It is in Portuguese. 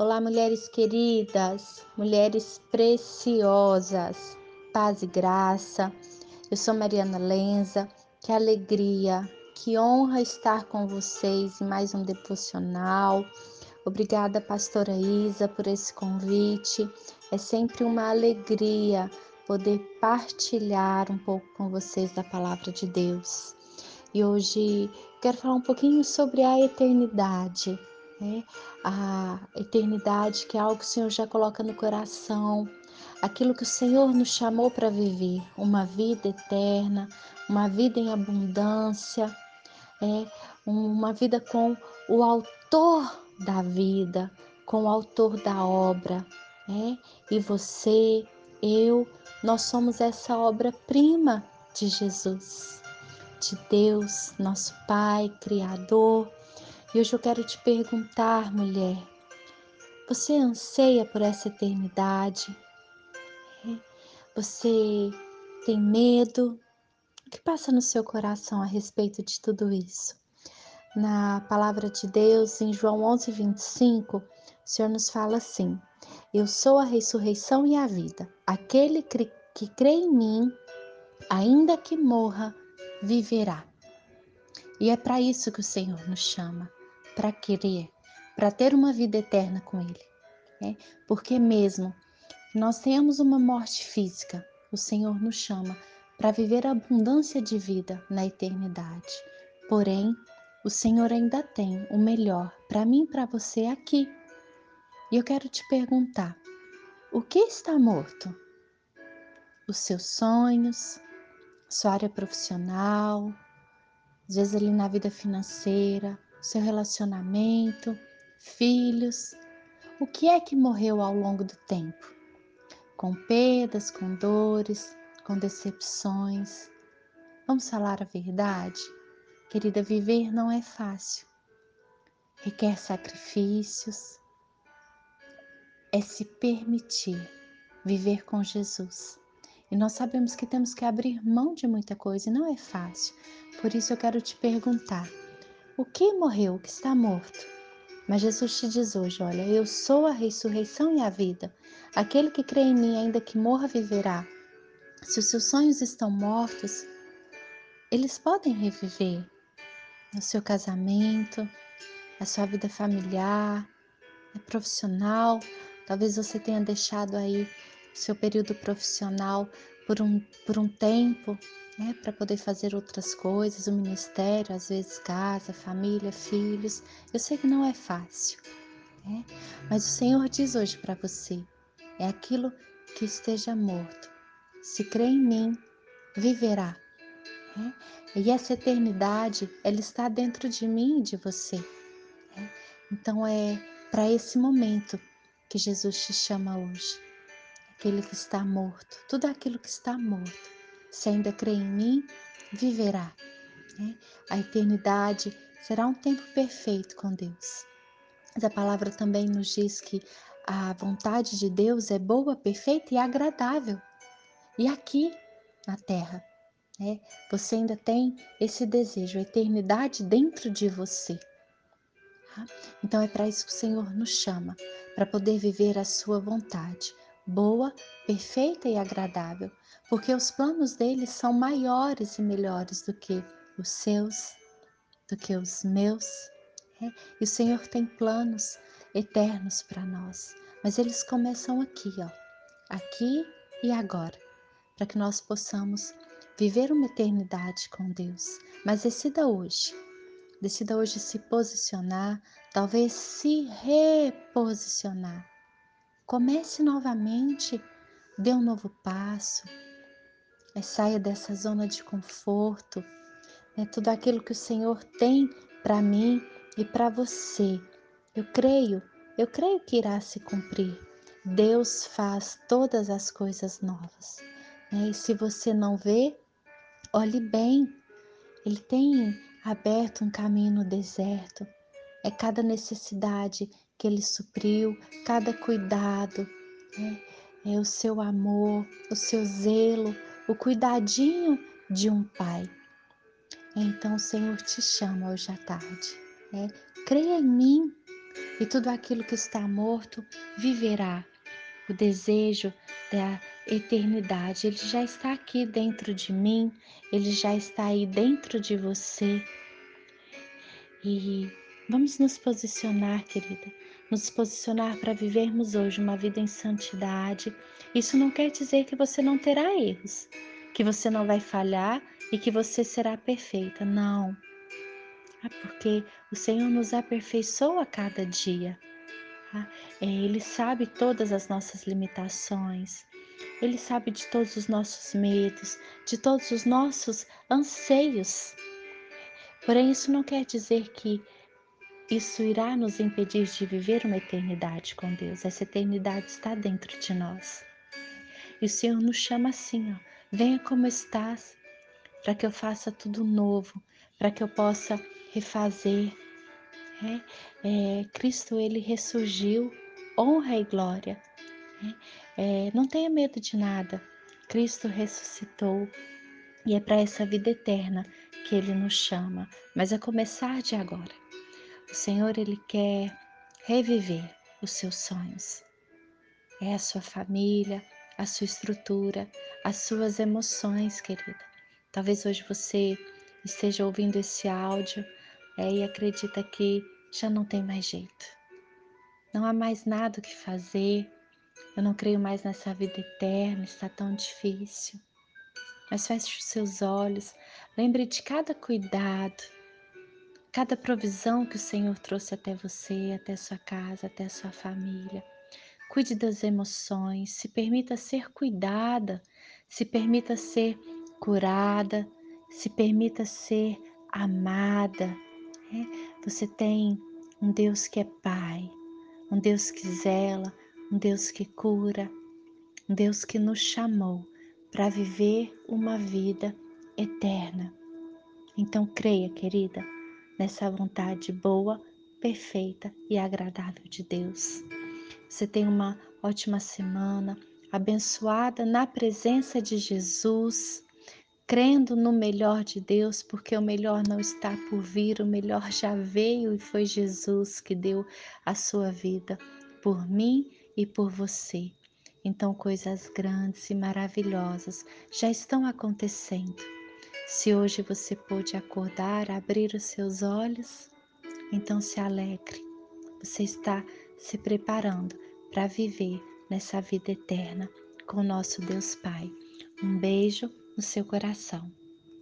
Olá, mulheres queridas, mulheres preciosas, paz e graça. Eu sou Mariana Lenza. Que alegria, que honra estar com vocês em mais um devocional. Obrigada, pastora Isa, por esse convite. É sempre uma alegria poder partilhar um pouco com vocês da palavra de Deus. E hoje quero falar um pouquinho sobre a eternidade né? A eternidade, que é algo que o Senhor já coloca no coração, aquilo que o Senhor nos chamou para viver, uma vida eterna, uma vida em abundância, é uma vida com o autor da vida, com o autor da obra, é? E você, eu, nós somos essa obra-prima de Jesus, de Deus, nosso Pai, Criador, e hoje eu quero te perguntar, mulher, você anseia por essa eternidade? É? Você tem medo? O que passa no seu coração a respeito de tudo isso? Na palavra de Deus, em João 11, 25, o Senhor nos fala assim: Eu sou a ressurreição e a vida. Aquele que crê em mim, ainda que morra, viverá. E é para isso que o Senhor nos chama para querer, para ter uma vida eterna com Ele. Né? Porque mesmo nós tenhamos uma morte física, o Senhor nos chama para viver a abundância de vida na eternidade. Porém, o Senhor ainda tem o melhor para mim e para você aqui. E eu quero te perguntar: o que está morto? Os seus sonhos, sua área profissional, às vezes ali na vida financeira, seu relacionamento, filhos. O que é que morreu ao longo do tempo? Com perdas, com dores, com decepções. Vamos falar a verdade? Querida, viver não é fácil. Requer sacrifícios. É se permitir viver com Jesus. E nós sabemos que temos que abrir mão de muita coisa e não é fácil. Por isso eu quero te perguntar: o que morreu, o que está morto? Mas Jesus te diz hoje: Olha, eu sou a ressurreição e a vida. Aquele que crê em mim, ainda que morra, viverá. Se os seus sonhos estão mortos, eles podem reviver no seu casamento, a sua vida familiar, profissional. Talvez você tenha deixado aí seu período profissional por um, por um tempo, né, para poder fazer outras coisas, o ministério, às vezes casa, família, filhos. Eu sei que não é fácil, né? mas o Senhor diz hoje para você: é aquilo que esteja morto. Se crê em mim, viverá. Né? E essa eternidade, ela está dentro de mim e de você. Né? Então é para esse momento que Jesus te chama hoje. Aquele que está morto, tudo aquilo que está morto se ainda crê em mim, viverá. Né? A eternidade será um tempo perfeito com Deus. Mas a palavra também nos diz que a vontade de Deus é boa, perfeita e agradável. E aqui na terra, né, você ainda tem esse desejo, a eternidade dentro de você. Tá? Então é para isso que o Senhor nos chama, para poder viver a sua vontade, boa, perfeita e agradável, porque os planos dele são maiores e melhores do que os seus, do que os meus. É? E o Senhor tem planos eternos para nós, mas eles começam aqui, ó, aqui e agora, para que nós possamos viver uma eternidade com Deus. Mas decida hoje, decida hoje se posicionar, talvez se reposicionar Comece novamente, dê um novo passo, é, saia dessa zona de conforto, é tudo aquilo que o Senhor tem para mim e para você. Eu creio, eu creio que irá se cumprir. Deus faz todas as coisas novas. Né? E se você não vê, olhe bem. Ele tem aberto um caminho no deserto. É cada necessidade que Ele supriu, cada cuidado, né? é o seu amor, o seu zelo, o cuidadinho de um pai. Então o Senhor te chama hoje à tarde. Né? Creia em mim, e tudo aquilo que está morto viverá. O desejo da eternidade, ele já está aqui dentro de mim, ele já está aí dentro de você. E vamos nos posicionar, querida, nos posicionar para vivermos hoje uma vida em santidade. Isso não quer dizer que você não terá erros, que você não vai falhar e que você será perfeita. Não. É porque o Senhor nos aperfeiçoa a cada dia. Tá? É, ele sabe todas as nossas limitações, ele sabe de todos os nossos medos, de todos os nossos anseios. Porém, isso não quer dizer que isso irá nos impedir de viver uma eternidade com Deus. Essa eternidade está dentro de nós. E o Senhor nos chama assim, ó, venha como estás, para que eu faça tudo novo, para que eu possa refazer. É, é, Cristo ele ressurgiu, honra e glória. É, é não tenha medo de nada. Cristo ressuscitou e é para essa vida eterna que Ele nos chama, mas a começar de agora. O Senhor ele quer reviver os seus sonhos. É a sua família, a sua estrutura, as suas emoções, querida. Talvez hoje você esteja ouvindo esse áudio é, e acredita que já não tem mais jeito. Não há mais nada o que fazer. Eu não creio mais nessa vida eterna, está tão difícil. Mas feche os seus olhos, lembre de cada cuidado, cada provisão que o Senhor trouxe até você, até sua casa, até sua família. Cuide das emoções, se permita ser cuidada, se permita ser curada, se permita ser amada. Né? Você tem um Deus que é Pai, um Deus que zela, um Deus que cura, um Deus que nos chamou para viver uma vida eterna. Então creia, querida, nessa vontade boa, perfeita e agradável de Deus. Você tem uma ótima semana, abençoada na presença de Jesus crendo no melhor de Deus, porque o melhor não está por vir, o melhor já veio e foi Jesus que deu a sua vida por mim e por você. Então, coisas grandes e maravilhosas já estão acontecendo. Se hoje você pôde acordar, abrir os seus olhos, então se alegre. Você está se preparando para viver nessa vida eterna com o nosso Deus Pai. Um beijo no seu coração.